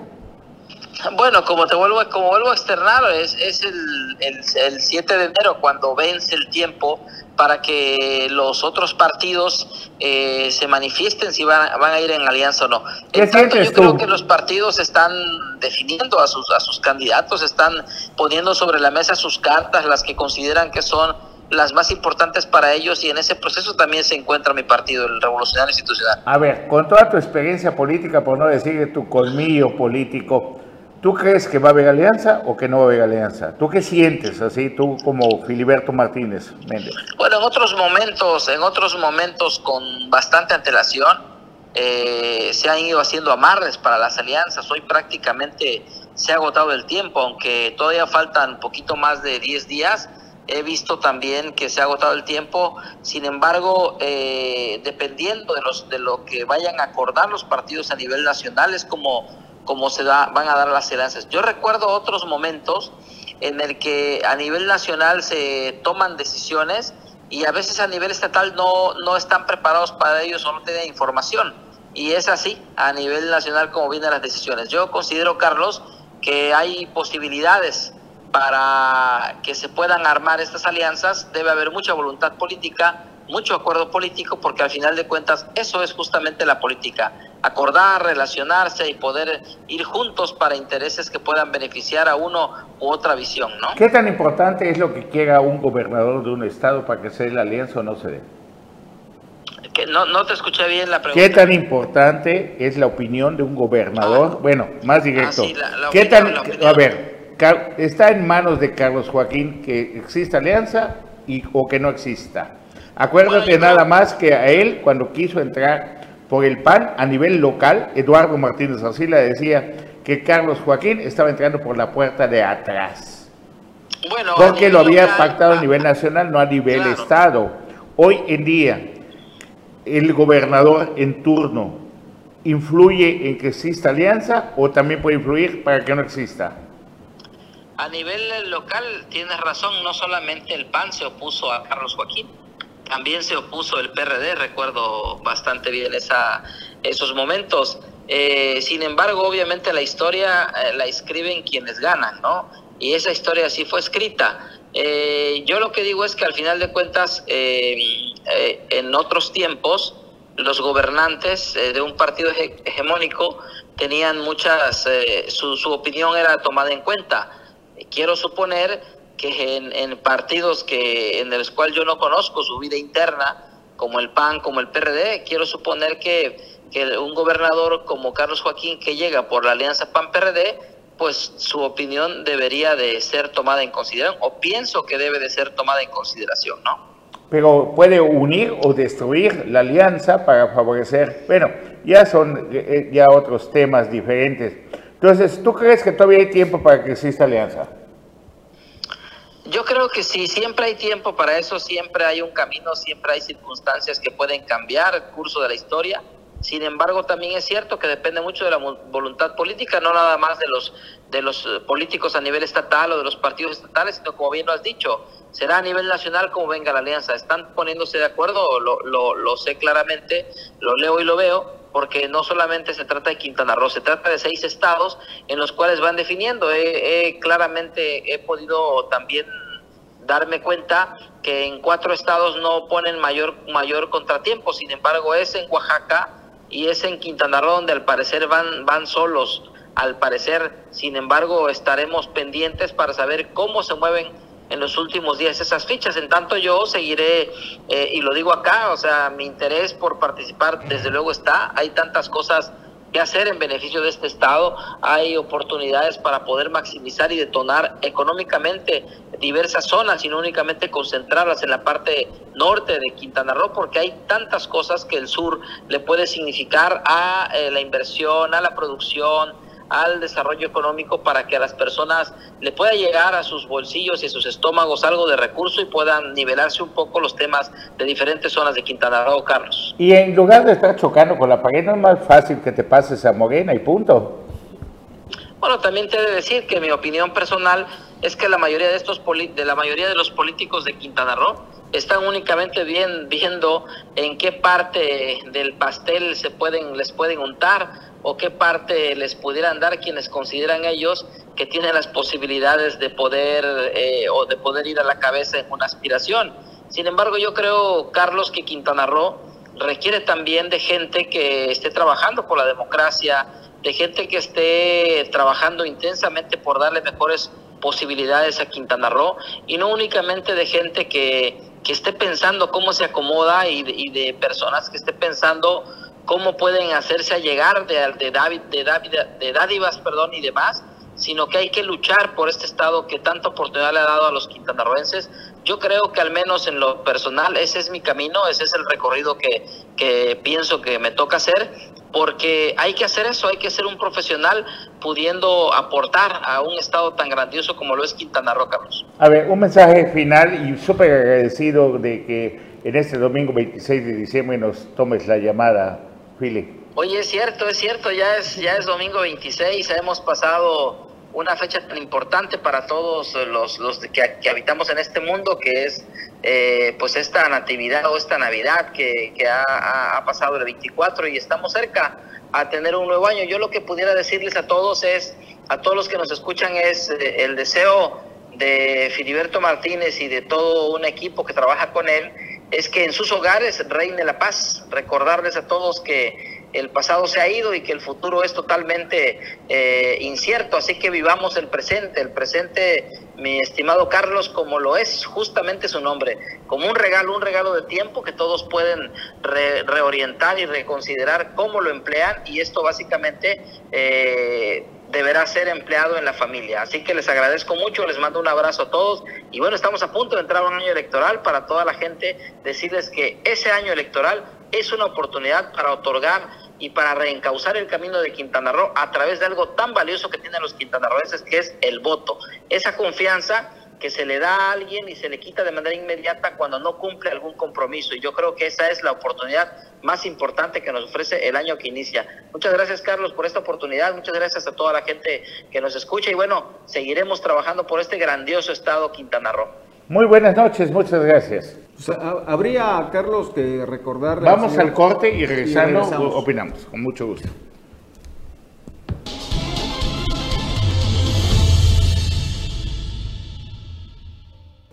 Bueno, como te vuelvo, como vuelvo a externar, es, es el, el, 7 de enero cuando vence el tiempo para que los otros partidos eh, se manifiesten si van, van, a ir en alianza o no. En tanto, yo creo que los partidos están definiendo a sus, a sus candidatos, están poniendo sobre la mesa sus cartas, las que consideran que son las más importantes para ellos y en ese proceso también se encuentra mi partido, el Revolucionario Institucional. A ver, con toda tu experiencia política, por no decir tu colmillo político, ¿tú crees que va a haber alianza o que no va a haber alianza? ¿Tú qué sientes así, tú como Filiberto Martínez Méndez? Bueno, en otros momentos, en otros momentos con bastante antelación, eh, se han ido haciendo amarres para las alianzas. Hoy prácticamente se ha agotado el tiempo, aunque todavía faltan un poquito más de 10 días He visto también que se ha agotado el tiempo, sin embargo, eh, dependiendo de, los, de lo que vayan a acordar los partidos a nivel nacional, es como, como se da, van a dar las alianzas. Yo recuerdo otros momentos en el que a nivel nacional se toman decisiones y a veces a nivel estatal no, no están preparados para ellos o no tienen información. Y es así a nivel nacional como vienen las decisiones. Yo considero, Carlos, que hay posibilidades para que se puedan armar estas alianzas debe haber mucha voluntad política, mucho acuerdo político, porque al final de cuentas eso es justamente la política, acordar, relacionarse y poder ir juntos para intereses que puedan beneficiar a uno u otra visión, ¿no? ¿Qué tan importante es lo que quiera un gobernador de un estado para que se dé la alianza o no se dé? Que no, no te escuché bien la pregunta. ¿Qué tan importante es la opinión de un gobernador? Ah. bueno, más directo. Ah, sí, la- la ¿Qué opinión, tan, a ver, está en manos de Carlos Joaquín que exista alianza y, o que no exista. Acuérdate nada más que a él, cuando quiso entrar por el PAN a nivel local, Eduardo Martínez Arcila decía que Carlos Joaquín estaba entrando por la puerta de atrás. Bueno, Porque lo había local, pactado a ah, nivel nacional, no a nivel Claro. estado. Hoy en día, el gobernador en turno influye en que exista alianza o también puede influir para que no exista. A nivel local, tienes razón, no solamente el PAN se opuso a Carlos Joaquín, también se opuso el PRD, recuerdo bastante bien esa, esos momentos. Eh, sin embargo, obviamente la historia eh, la escriben quienes ganan, ¿no? Y esa historia sí fue escrita. Eh, yo lo que digo es que al final de cuentas, eh, eh, en otros tiempos, los gobernantes de un partido hege- hegemónico tenían muchas, su, su opinión era tomada en cuenta. Quiero suponer que en, partidos que en los cuales yo no conozco su vida interna, como el PAN, como el PRD, quiero suponer que, que un gobernador como Carlos Joaquín que llega por la alianza PAN-PRD, pues su opinión debería de ser tomada en consideración, o pienso que debe de ser tomada en consideración, ¿no? Pero puede unir o destruir la alianza para favorecer, bueno, ya son eh, ya otros temas diferentes. Entonces, ¿tú crees que todavía hay tiempo para que exista alianza? Yo creo que sí, siempre hay tiempo para eso, siempre hay un camino, siempre hay circunstancias que pueden cambiar el curso de la historia. Sin embargo, también es cierto que depende mucho de la voluntad política, no nada más de los de los eh, políticos a nivel estatal o de los partidos estatales, sino como bien lo has dicho, será a nivel nacional como venga la alianza. Están poniéndose de acuerdo, lo sé claramente, lo leo y lo veo, porque no solamente se trata de Quintana Roo, se trata de seis estados en los cuales van definiendo. He- claramente he podido también darme cuenta que en cuatro estados no ponen mayor mayor contratiempo, sin embargo es en Oaxaca y es en Quintana Roo donde al parecer van van solos, al parecer, sin embargo estaremos pendientes para saber cómo se mueven en los últimos días esas fichas, en tanto yo seguiré, eh, y lo digo acá, o sea, mi interés por participar desde luego está, hay tantas cosas que hacer en beneficio de este Estado. Hay oportunidades para poder maximizar y detonar económicamente diversas zonas y no únicamente concentrarlas en la parte norte de Quintana Roo, porque hay tantas cosas que el sur le puede significar a eh, la inversión, a la producción, al desarrollo económico para que a las personas le pueda llegar a sus bolsillos y a sus estómagos algo de recurso y puedan nivelarse un poco los temas de diferentes zonas de Quintana Roo, Carlos. Y en lugar de estar chocando con la pared, no es más fácil que te pases a Morena y punto. Bueno, también te he de decir que mi opinión personal es que la mayoría de estos de la mayoría de los políticos de Quintana Roo están únicamente bien viendo en qué parte del pastel se pueden les pueden untar o qué parte les pudieran dar quienes consideran ellos que tienen las posibilidades de poder eh, o de poder ir a la cabeza en una aspiración. Sin embargo, yo creo, Carlos, que Quintana Roo requiere también de gente que esté trabajando por la democracia, de gente que esté trabajando intensamente por darle mejores posibilidades a Quintana Roo y no únicamente de gente que, que esté pensando cómo se acomoda y de, y de personas que esté pensando cómo pueden hacerse a llegar de, de, David, de, David, de dádivas perdón, y demás, sino que hay que luchar por este Estado que tanta oportunidad le ha dado a los quintanarroenses. Yo creo que al menos en lo personal ese es mi camino, ese es el recorrido que, que pienso que me toca hacer, porque hay que hacer eso, hay que ser un profesional pudiendo aportar a un Estado tan grandioso como lo es Quintana Roo, Carlos. A ver, un mensaje final y súper agradecido de que en este domingo 26 de diciembre nos tomes la llamada, Oye, es cierto, es cierto, ya es, ya es domingo 26, hemos pasado una fecha tan importante para todos los, los que, habitamos en este mundo, que es eh, pues esta natividad o esta Navidad que, ha, pasado el 24 y estamos cerca a tener un nuevo año. Yo lo que pudiera decirles a todos es, a todos los que nos escuchan, es eh, el deseo de Filiberto Martínez y de todo un equipo que trabaja con él, es que en sus hogares reine la paz. Recordarles a todos que el pasado se ha ido y que el futuro es totalmente eh, incierto, así que vivamos el presente, el presente, mi estimado Carlos, como lo es justamente su nombre, como un regalo, un regalo de tiempo que todos pueden reorientar y reconsiderar cómo lo emplean. Y esto básicamente eh, deberá ser empleado en la familia. Así que les agradezco mucho, les mando un abrazo a todos y bueno, estamos a punto de entrar a un año electoral para toda la gente, decirles que ese año electoral es una oportunidad para otorgar y para reencauzar el camino de Quintana Roo a través de algo tan valioso que tienen los quintanarroenses, que es el voto. Esa confianza que se le da a alguien y se le quita de manera inmediata cuando no cumple algún compromiso. Y yo creo que esa es la oportunidad más importante que nos ofrece el año que inicia. Muchas gracias, Carlos, por esta oportunidad. Muchas gracias a toda la gente que nos escucha. Y bueno, seguiremos trabajando por este grandioso estado Quintana Roo. Muy buenas noches, muchas gracias. habría, Carlos, que recordar... Vamos al corte y regresando opinamos, con mucho gusto.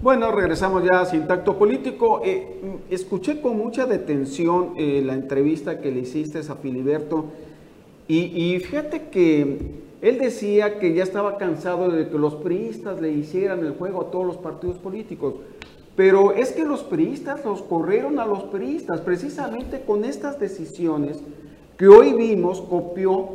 Bueno, regresamos ya Sin Tacto Político. Eh, escuché con mucha detención eh, la entrevista que le hiciste a Filiberto y, y fíjate que él decía que ya estaba cansado de que los priistas le hicieran el juego a todos los partidos políticos. Pero es que los priistas los corrieron a los priistas precisamente con estas decisiones que hoy vimos, copió,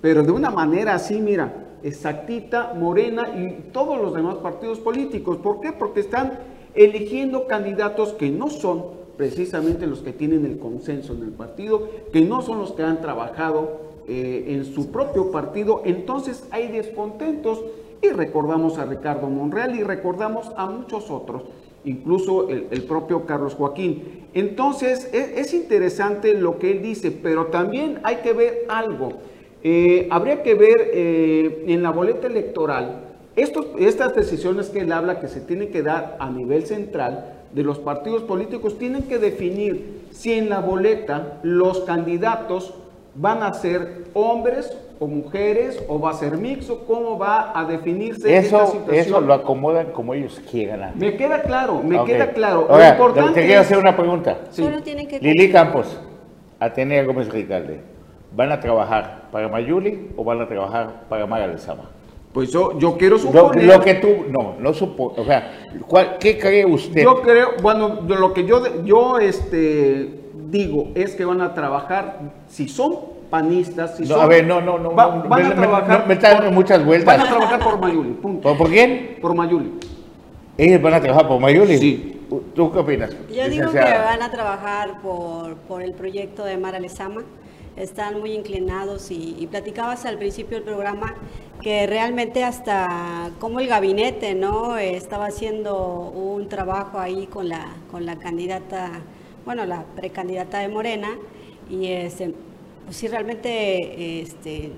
pero de una manera así, mira, exactita, morena y todos los demás partidos políticos. ¿Por qué? Porque están eligiendo candidatos que no son precisamente los que tienen el consenso en el partido, que no son los que han trabajado eh, en su propio partido, entonces hay descontentos y recordamos a Ricardo Monreal y recordamos a muchos otros, incluso el, propio Carlos Joaquín. Entonces es, es, interesante lo que él dice, pero también hay que ver algo. Eh, habría que ver eh, en la boleta electoral estos, estas decisiones que él habla que se tienen que dar a nivel central de los partidos políticos tienen que definir si en la boleta los candidatos van a ser hombres o mujeres o va a ser mixto, cómo va a definirse eso, esta situación. Eso lo acomodan como ellos quieran. Me queda claro, me queda claro. lo importante te quiero hacer una pregunta. Lili Campos, Atenea Gómez Ricalde, ¿van a trabajar para Mayuli o van a trabajar para Mara Lezama? Pues yo, yo quiero suponer... Lo, que tú, no, no supo, o sea, ¿qué cree usted? Yo creo, bueno, lo que yo, yo este, digo es que van a trabajar, si son panistas, si no, son... A ver, no, no, no, van me, a trabajar... Me, están dando muchas vueltas. Van a trabajar por Mayuli, punto. ¿Por, quién? Por Mayuli. ¿Ellos van a trabajar por Mayuli? Sí. ¿Tú qué opinas? Yo digo que van a trabajar por, por el proyecto de Mara Lezama están muy inclinados y, platicabas al principio del programa que realmente hasta como el gabinete no estaba haciendo un trabajo ahí con la con la candidata bueno, la precandidata de Morena, y este, pues sí, realmente, este,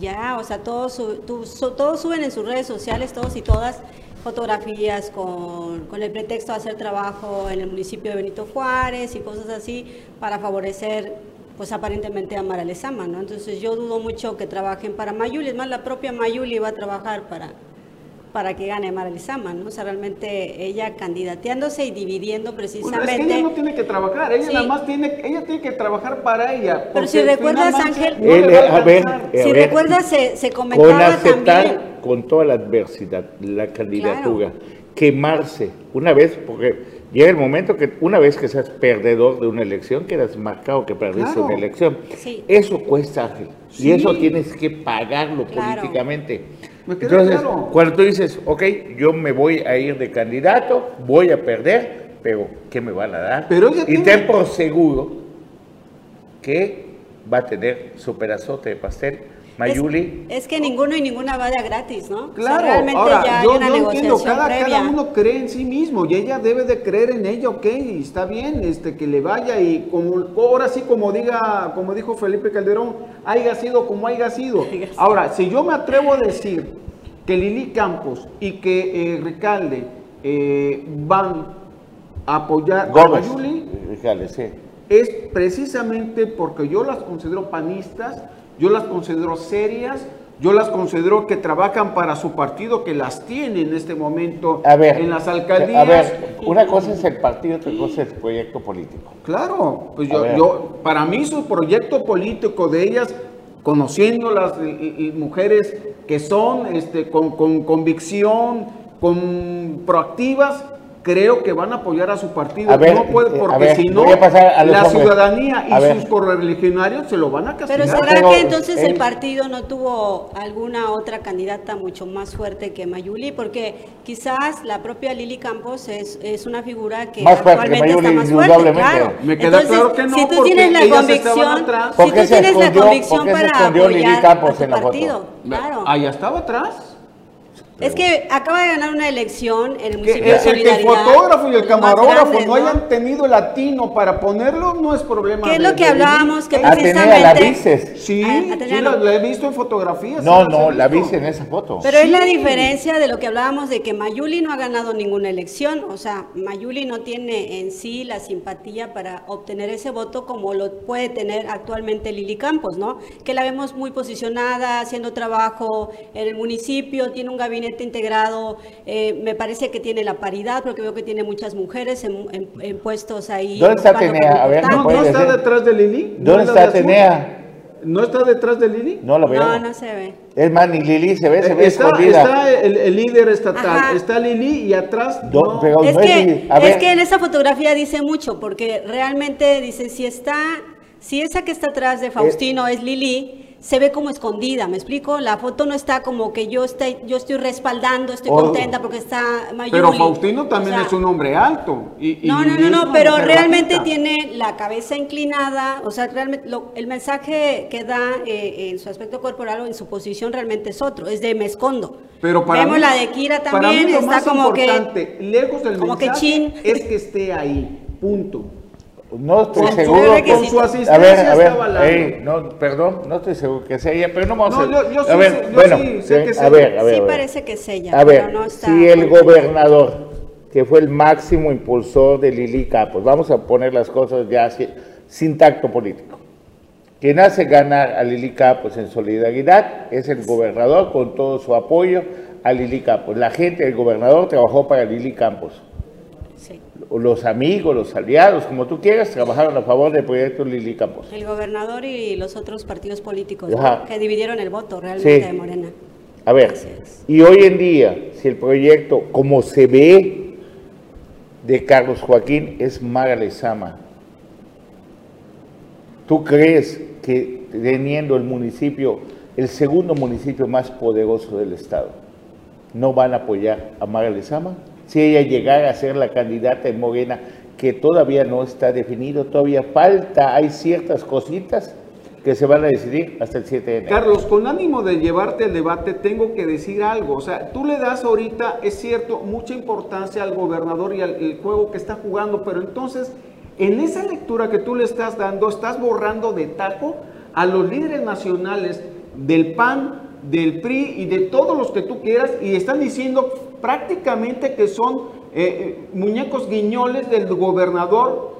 ya, o sea, todos, todos suben en sus redes sociales, todos y todas, fotografías con, con, el pretexto de hacer trabajo en el municipio de Benito Juárez y cosas así para favorecer, pues aparentemente a Mara Lezama, ¿no? Entonces yo dudo mucho que trabajen para Mayuli, es más, la propia Mayuli va a trabajar para, para que gane Mara Lizama, ¿no? O sea, realmente ella candidateándose y dividiendo precisamente... es que ella no tiene que trabajar, ella nada más tiene, ella tiene que trabajar para ella. Pero si recuerdas, Ángel, a ver, si recuerdas, se, se comentaba con aceptar con toda la adversidad, la candidatura, quemarse una vez, porque llega el momento que una vez que seas perdedor de una elección, quedas marcado que perdiste una elección. Eso cuesta, Ángel, y eso tienes que pagarlo políticamente. Entonces, cuando tú dices, ok, yo me voy a ir de candidato, voy a perder, pero ¿qué me van a dar? Pero y ten por seguro que va a tener su pedazote de pastel. Mayuli. Es, que ninguno y ninguna vaya gratis, ¿no? Claro, ahora, yo, entiendo, cada, cada, uno cree en sí mismo y ella debe de creer en ella, ok, está bien, este, que le vaya y como, ahora sí como diga, como dijo Felipe Calderón, haya sido como haya sido. Ahora, si yo me atrevo a decir que Lili Campos y que eh, Ricalde eh, van a apoyar a Mayuli, sí. es precisamente porque yo las considero panistas, yo las considero serias, yo las considero que trabajan para su partido, que las tiene en este momento A ver, en las alcaldías. A ver, una cosa es el partido, otra cosa es el proyecto político. Claro, pues yo, yo, para mí su proyecto político de ellas, conociendo las y- y mujeres que son este, con, con convicción, con proactivas, creo que van a apoyar a su partido. A ver, no puede, eh, porque ver, si no, la hombres. ciudadanía y A sus correligionarios se lo van a castigar. Pero ¿será que entonces el partido no tuvo alguna otra candidata mucho más fuerte que Mayuli? Porque quizás la propia Lili Campos es, es una figura que Más fuerte que actualmente está Mayuli, más fuerte, indudablemente. claro. Me queda claro que no, si tú tienes la convicción, atrás. si ¿Por tú tienes la convicción para Lili apoyar Campos a tu en la foto? partido, claro. Allá estaba atrás. Es que acaba de ganar una elección en el municipio el, de el que el Solidaridad. fotógrafo y el camarógrafo grandes, no hayan tenido el atino para ponerlo, no es problema. ¿Qué es de- lo que hablábamos? Que Eh, a la precisamente- vices. Sí, A- a sí, tener- la, la he visto en fotografías. No, no, la viste en esa foto. Pero es la diferencia de lo que hablábamos de que Mayuli no ha ganado ninguna elección, o sea, Mayuli no tiene en sí la simpatía para obtener ese voto como lo puede tener actualmente Lili Campos, ¿no? Que la vemos muy posicionada, haciendo trabajo en el municipio, tiene un gabinete integrado, eh, me parece que tiene la paridad, porque veo que tiene muchas mujeres en, en- en puestos ahí. ¿Dónde está ocupando Atenea? A ver, cargos ¿No, ¿me no está decir? detrás de Lili? ¿No ¿Dónde la está? Atenea? ¿No está detrás de Lili? No lo veo. No, no se ve. Es más, ni Lili se ve, se Eh, ve está, escondida. está el, el líder estatal, Ajá. está Lili y atrás. No. pero Es no que, es que en esa fotografía dice mucho, porque realmente dice, si está, si esa que está atrás Eh, de Faustino es Lili, se ve como escondida, ¿me explico? La foto no está como que yo estoy, yo estoy respaldando, estoy Oh. contenta porque está Mayuli. Pero Faustino también O sea, es un hombre alto. Y, y no, no, no, no, pero realmente tiene la cabeza inclinada, o sea, realmente lo- el mensaje que da eh, en su aspecto corporal o en su posición realmente es otro, es de me escondo. Pero para Vemos mí, la de Kira para también, mí lo está más como que... lejos del como que chin. es que esté ahí. Punto. No estoy Con seguro. Con su A asistencia ver, a ver, está avalado. ey, no, perdón, no estoy seguro que sea ella, pero no vamos No, a... yo- yo a sí ver, sé- yo bueno, sí sé que es a ver, a ver. sí parece que es ella, A ver, pero no está... si el gobernador, que fue el máximo impulsor de Lili Campos, vamos a poner las cosas ya así, sin tacto político, quien hace ganar a Lili Campos en solidaridad es el gobernador con todo su apoyo a Lili Campos. La gente del gobernador trabajó para Lili Campos. Los amigos, los aliados, como tú quieras, trabajaron a favor del proyecto Lili Campos. El gobernador y los otros partidos políticos que dividieron el voto realmente Sí. de Morena. A ver, y hoy en día, si el proyecto, como se ve de Carlos Joaquín, es Mara Lezama, ¿tú crees que teniendo el municipio, el segundo municipio más poderoso del estado, no van a apoyar a Mara Lezama? Si ella llegara a ser la candidata en Morena, que todavía no está definido, todavía falta, hay ciertas cositas que se van a decidir hasta el 7 de enero. Carlos, con ánimo de llevarte el debate, tengo que decir algo. O sea, tú le das ahorita, es cierto, mucha importancia al gobernador y al el juego que está jugando, pero entonces, en esa lectura que tú le estás dando, estás borrando de taco a los líderes nacionales del PAN, del PRI y de todos los que tú quieras, y están diciendo prácticamente que son eh, eh, muñecos guiñoles del gobernador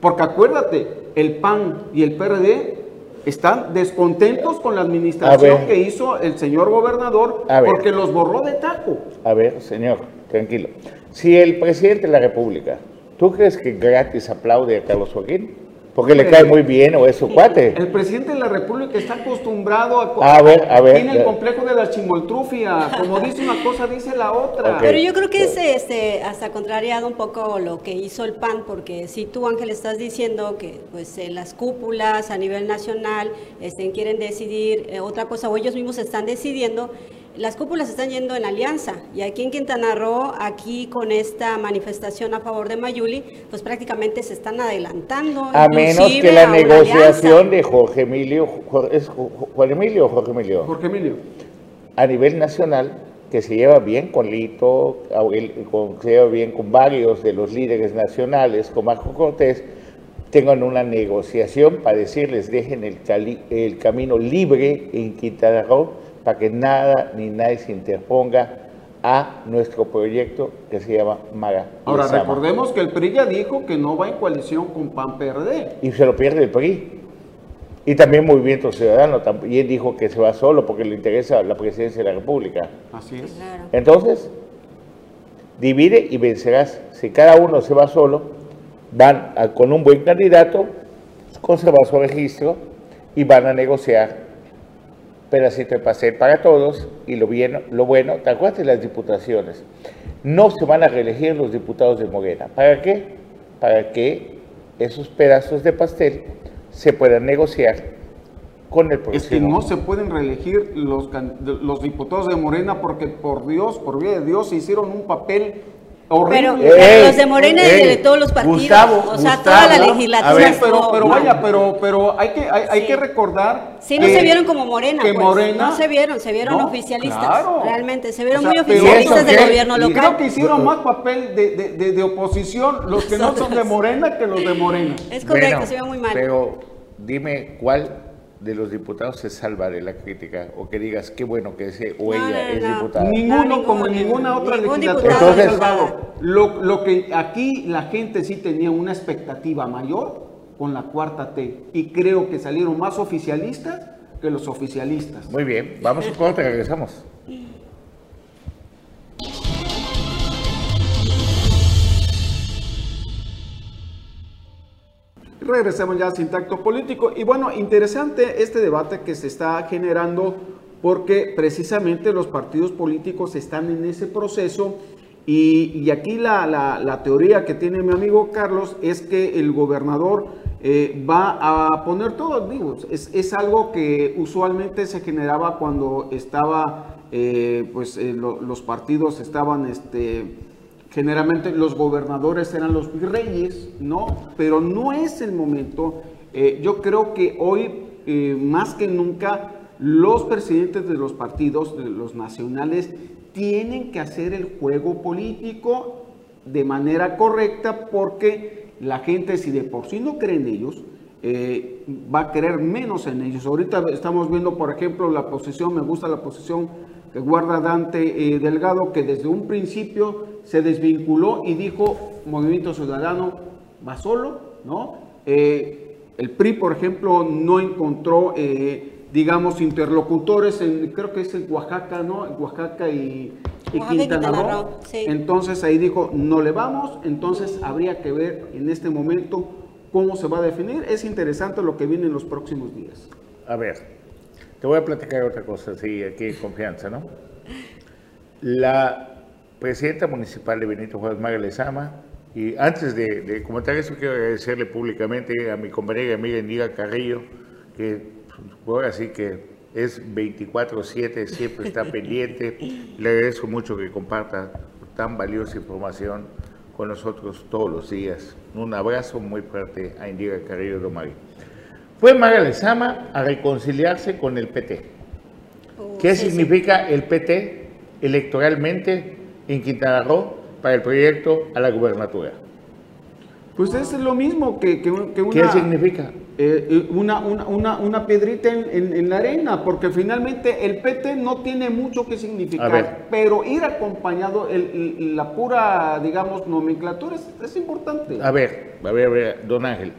porque acuérdate, el PAN y el PRD están descontentos con la administración que hizo el señor gobernador porque los borró de taco. A ver, señor, tranquilo. Si el presidente de la República, ¿tú crees que gratis aplaude a Carlos Joaquín? Porque le cae muy bien o es su cuate. El presidente de la República está acostumbrado a... A ver, a ver, Tiene el complejo de la chimoltrufia. Como dice una cosa, dice la otra. Pero yo creo que es este, hasta contrariado un poco lo que hizo el PAN, porque si tú, Ángel, estás diciendo que pues eh, las cúpulas a nivel nacional este, quieren decidir eh, otra cosa, o ellos mismos están decidiendo, las cúpulas están yendo en alianza. Y aquí en Quintana Roo, aquí con esta manifestación a favor de Mayuli, pues prácticamente se están adelantando. A menos que la negociación alianza. de Jorge Emilio, Ju- ¿es Ju- Juan Emilio o Jorge Emilio? Jorge Emilio. A nivel nacional, que se lleva bien con Lito, con- se lleva bien con varios de los líderes nacionales, con Marco Cortés, tengan una negociación para decirles dejen el, cali- el camino libre en Quintana Roo para que nada ni nadie se interponga a nuestro proyecto que se llama Mara. Ahora, Lezama. recordemos que el PRI ya dijo que no va en coalición con PAN-PRD. Y se lo pierde el PRI. Y también Movimiento Ciudadano también dijo que se va solo porque le interesa la presidencia de la República. Así es. Claro. Entonces, divide y vencerás. Si cada uno se va solo, van a- con un buen candidato, conservar su registro y van a negociar pedacito de pastel para todos y lo, bien, lo bueno, ¿te acuerdas de las diputaciones? No se van a reelegir los diputados de Morena. ¿Para qué? Para que esos pedazos de pastel se puedan negociar con el Es que próximo. no se pueden reelegir los, los diputados de Morena porque por Dios, por vida de Dios, hicieron un papel horrible. Pero, pero los de Morena y eh, de todos los partidos. Gustavo, o sea, Gustavo, toda la a legislatura. ver, Sí, pero, pero vaya, pero, pero hay que, hay, hay Sí. que recordar. Sí, no que- se vieron como Morena, que pues. Morena- no se vieron, se vieron No, oficialistas. claro. Realmente, se vieron O sea, muy oficialistas ¿Y eso del qué? gobierno Y local. Creo que hicieron más papel de, de, de, de oposición los que no son de Morena que los de Morena. Es correcto, Bueno, se ve muy mal. Pero dime cuál de los diputados se salva de la crítica o que digas qué bueno que ese o No, ella no, es diputada. Ninguno, No, como en ninguna otra ningún legislatura diputado se ha se salvado. salva. Lo, lo que aquí la gente sí tenía una expectativa mayor con la cuarta T y creo que salieron más oficialistas que los oficialistas. Muy bien, vamos a un corte, regresamos. Regresamos ya Sin Tacto Político. Y bueno, interesante este debate que se está generando porque precisamente los partidos políticos están en ese proceso y, aquí la, la- teoría que tiene mi amigo Carlos es que el gobernador eh, va a poner todo, digo, es, es algo que usualmente se generaba cuando estaba, eh, pues eh, lo- los partidos estaban, este, generalmente los gobernadores eran los virreyes, ¿no? Pero no es el momento. Eh, yo creo que hoy, eh, más que nunca, los presidentes de los partidos, de los nacionales, tienen que hacer el juego político de manera correcta porque la gente, si de por sí no cree en ellos, eh, va a creer menos en ellos. Ahorita estamos viendo, por ejemplo, la posición, me gusta la posición que guarda Dante Delgado, que desde un principio se desvinculó y dijo, Movimiento Ciudadano va solo, ¿no? Eh, el PRI, por ejemplo, no encontró, eh, digamos, interlocutores, en, creo que es en Oaxaca, ¿no? En Oaxaca y, y Oaxaca y Quintana Roo. Roo, sí. Entonces ahí dijo, no le vamos, entonces habría que ver en este momento cómo se va a definir. Es interesante lo que viene en los próximos días. A ver, te voy a platicar otra cosa, sí, aquí en confianza, ¿no? La presidenta municipal de Benito Juárez, María Lezama, y antes de, de comentar eso, quiero agradecerle públicamente a mi compañera y amiga Indira Carrillo, que ahora sí que es 24-7, siempre está pendiente. Le agradezco mucho que comparta tan valiosa información con nosotros todos los días. Un abrazo muy fuerte a Indira Carrillo de Omar. Fue María Lezama a reconciliarse con el PT. Uh, ¿Qué sí, sí. significa el PT electoralmente en Quintana Roo para el proyecto a la gubernatura? Pues es lo mismo que, que, un- que una... ¿Qué significa? eh, eh, una, una, una, una piedrita en, en- en la arena, porque finalmente el PT no tiene mucho que significar, pero ir acompañado, el- el- la pura, digamos, nomenclatura es, es importante. A ver, a ver, a ver, don Ángel,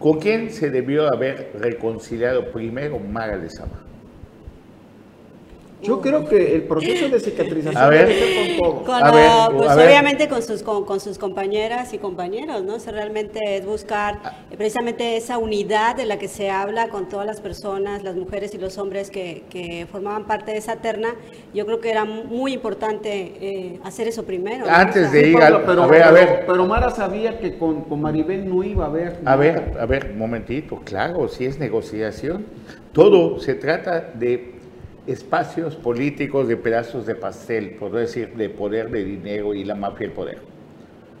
¿con quién se debió haber reconciliado primero Maga Lezama? Yo creo que el proceso de cicatrización A ver. debe ser con todo. Con A ver, pues a ver. obviamente con sus con, con sus compañeras y compañeros, ¿no? O sea, realmente es buscar eh, precisamente esa unidad de la que se habla con todas las personas, las mujeres y los hombres que, que formaban parte de esa terna. Yo creo que era muy importante eh, hacer eso primero. ¿no? Antes de ir Pablo, al- pero, a ver, a pero- ver. pero Mara sabía que con, con Maribel no iba a haber. A ver, a ver, un momentito, claro, si es negociación, todo se trata de espacios políticos, de pedazos de pastel, por no decir de poder, de dinero y la mafia del poder.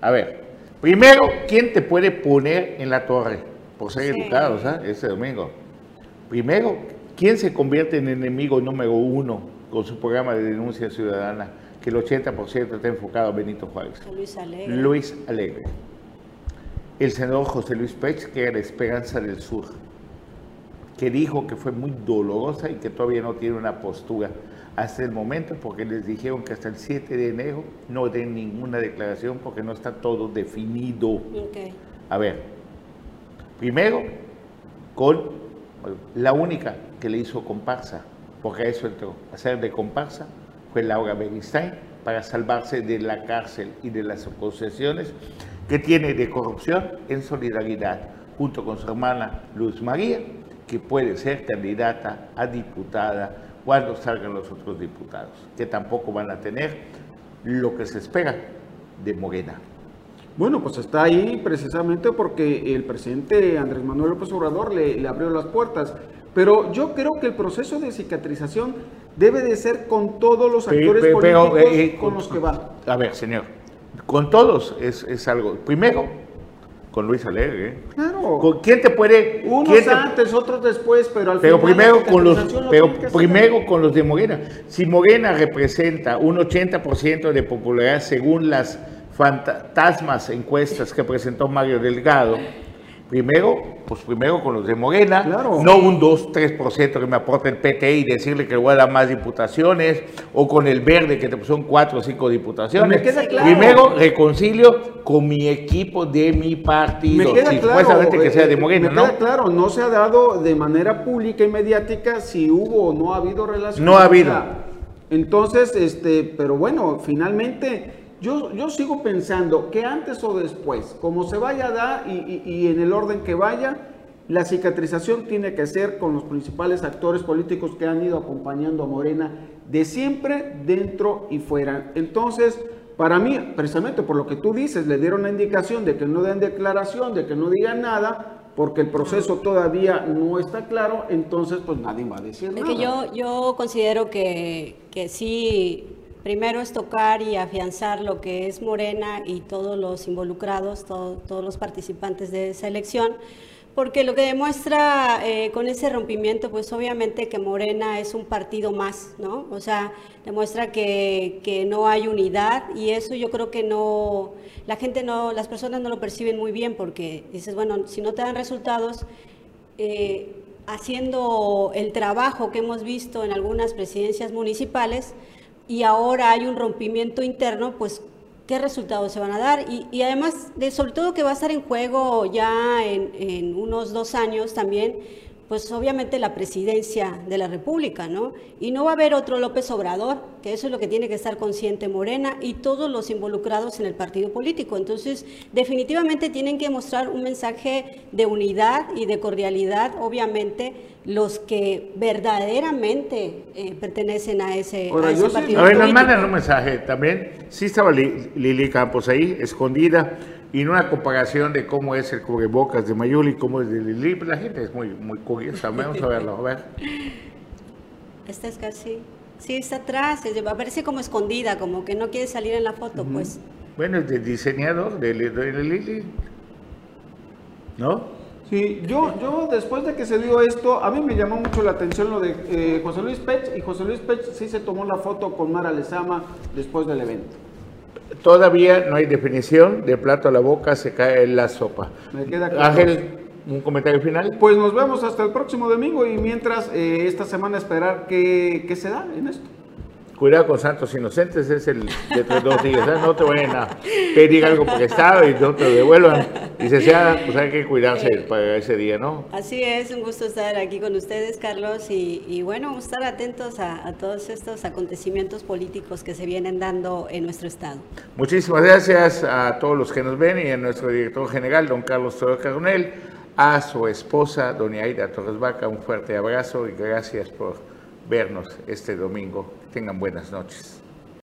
A ver, primero, ¿quién te puede poner en la torre? Por ser Sí. educados, ¿ah? Este domingo. Primero, ¿quién se convierte en enemigo número uno con su programa de denuncia ciudadana? Que el 80% está enfocado a Benito Juárez. Luis Alegre. Luis Alegre. El senador José Luis Pech, que era la esperanza del sur, que dijo que fue muy dolorosa y que todavía no tiene una postura hasta el momento, porque les dijeron que hasta el 7 de enero no den ninguna declaración porque no está todo definido. A ver, primero, con La única que le hizo comparsa, porque a eso entró, a hacer de comparsa, fue Laura Beristain para salvarse de la cárcel y de las acusaciones que tiene de corrupción en solidaridad, junto con su hermana Luz María, que puede ser candidata a diputada cuando salgan los otros diputados, que tampoco van a tener lo que se espera de Morena. Bueno, pues está ahí precisamente porque el presidente Andrés Manuel López Obrador le, abrió las puertas. Pero yo creo que el proceso de cicatrización debe de ser con todos los actores políticos eh, eh, con los que va. A ver, señor, con todos es, es algo. Primero, con Luis Alegre. Claro. ¿Con quién te puede? Unos antes, otros después, pero al pero Primero con los, pero primero con los de Morena. Si Morena representa un 80% de popularidad según las fantasmas encuestas que presentó Mario Delgado, Primero, pues primero con los de Morena, no un 2, 3% que me aporta el PT y decirle que voy a dar más diputaciones, o con el verde que son 4 o 5 diputaciones. Primero reconcilio con mi equipo de mi partido, me supuestamente que sea de eh, Morena, me ¿no? Queda claro, no se ha dado de manera pública y mediática si hubo o no ha habido relación. No ha habido. Entonces, este, pero bueno, finalmente yo, yo sigo pensando que antes o después, como se vaya a dar y, en el orden que vaya, la cicatrización tiene que ser con los principales actores políticos que han ido acompañando a Morena de siempre, dentro y fuera. Entonces, para mí, precisamente por lo que tú dices, le dieron la indicación de que no den declaración, de que no digan nada, porque el proceso todavía no está claro, entonces pues nadie va a decir nada. Que yo, yo considero que, que sí Primero es tocar y afianzar lo que es Morena y todos los involucrados, todos los participantes de esa elección, porque lo que demuestra eh, con ese rompimiento, pues obviamente que Morena es un partido más, ¿no? O sea, demuestra que, no hay unidad y eso yo creo que no, la gente no, las personas no lo perciben muy bien porque dices, bueno, si no te dan resultados, eh, haciendo el trabajo que hemos visto en algunas presidencias municipales, y ahora hay un rompimiento interno, pues qué resultados se van a dar y, además de sobre todo que va a estar en juego ya en, en unos dos años también pues obviamente la presidencia de la República, ¿no? Y no va a haber otro López Obrador, que eso es lo que tiene que estar consciente Morena y todos los involucrados en el partido político. Entonces, definitivamente tienen que mostrar un mensaje de unidad y de cordialidad, obviamente, los que verdaderamente eh, pertenecen a ese, partido. a ver, nos mandan un mensaje también. Sí estaba Lili Campos ahí, escondida y en una comparación de cómo es el cubrebocas de Mayuli y cómo es de Lili, la gente es muy, muy curiosa. Vamos a verlo, a ver. Esta es casi. Sí, está atrás, aparece como escondida, como que no quiere salir en la foto, pues. Bueno, es de diseñador de, Lili. ¿No? Sí, yo, yo después de que se dio esto, a mí me llamó mucho la atención lo de eh, José Luis Pech, y José Luis Pech sí se tomó la foto con Mara Lezama después del evento. Todavía no hay definición, de plato a la boca se cae la sopa. Me queda claro. Ángel, un comentario final. Pues nos vemos hasta el próximo domingo y mientras eh, esta semana esperar qué, qué se da en esto. Cuidado con santos inocentes, es el de dos días. ¿eh? No te vayan a pedir algo estado y no te lo devuelvan. Y se sea, pues hay que cuidarse para ese día, ¿no? Así es, un gusto estar aquí con ustedes, Carlos. Y, bueno, estar atentos a, todos estos acontecimientos políticos que se vienen dando en nuestro estado. Muchísimas gracias a todos los que nos ven y a nuestro director general, don Carlos Torres Caronel, a su esposa, doña Aida Torres Vaca, un fuerte abrazo y gracias por vernos este domingo. Tengan buenas noches.